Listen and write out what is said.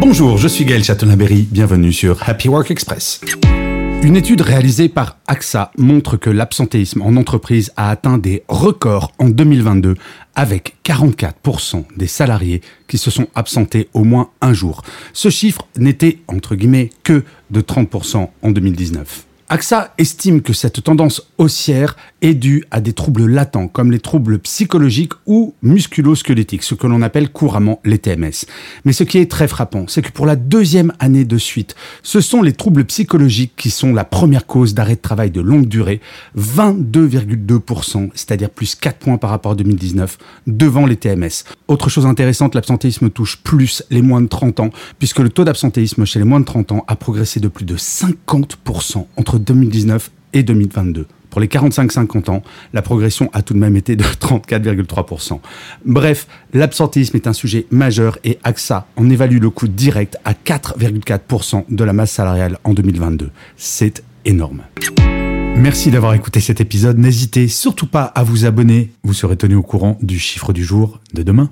Bonjour, je suis Gaël Chatonaberry, bienvenue sur Happy Work Express. Une étude réalisée par AXA montre que l'absentéisme en entreprise a atteint des records en 2022 avec 44% des salariés qui se sont absentés au moins un jour. Ce chiffre n'était entre guillemets que de 30% en 2019. AXA estime que cette tendance haussière est due à des troubles latents comme les troubles psychologiques ou musculo-squelettiques, ce que l'on appelle couramment les TMS. Mais ce qui est très frappant, c'est que pour la deuxième année de suite, ce sont les troubles psychologiques qui sont la première cause d'arrêt de travail de longue durée, 22,2%, c'est-à-dire plus 4 points par rapport à 2019, devant les TMS. Autre chose intéressante, l'absentéisme touche plus les moins de 30 ans, puisque le taux d'absentéisme chez les moins de 30 ans a progressé de plus de 50% entre 2019 et 2022. Pour les 45-50 ans, la progression a tout de même été de 34,3%. Bref, l'absentéisme est un sujet majeur et AXA en évalue le coût direct à 4,4% de la masse salariale en 2022. C'est énorme. Merci d'avoir écouté cet épisode. N'hésitez surtout pas à vous abonner. Vous serez tenu au courant du chiffre du jour de demain.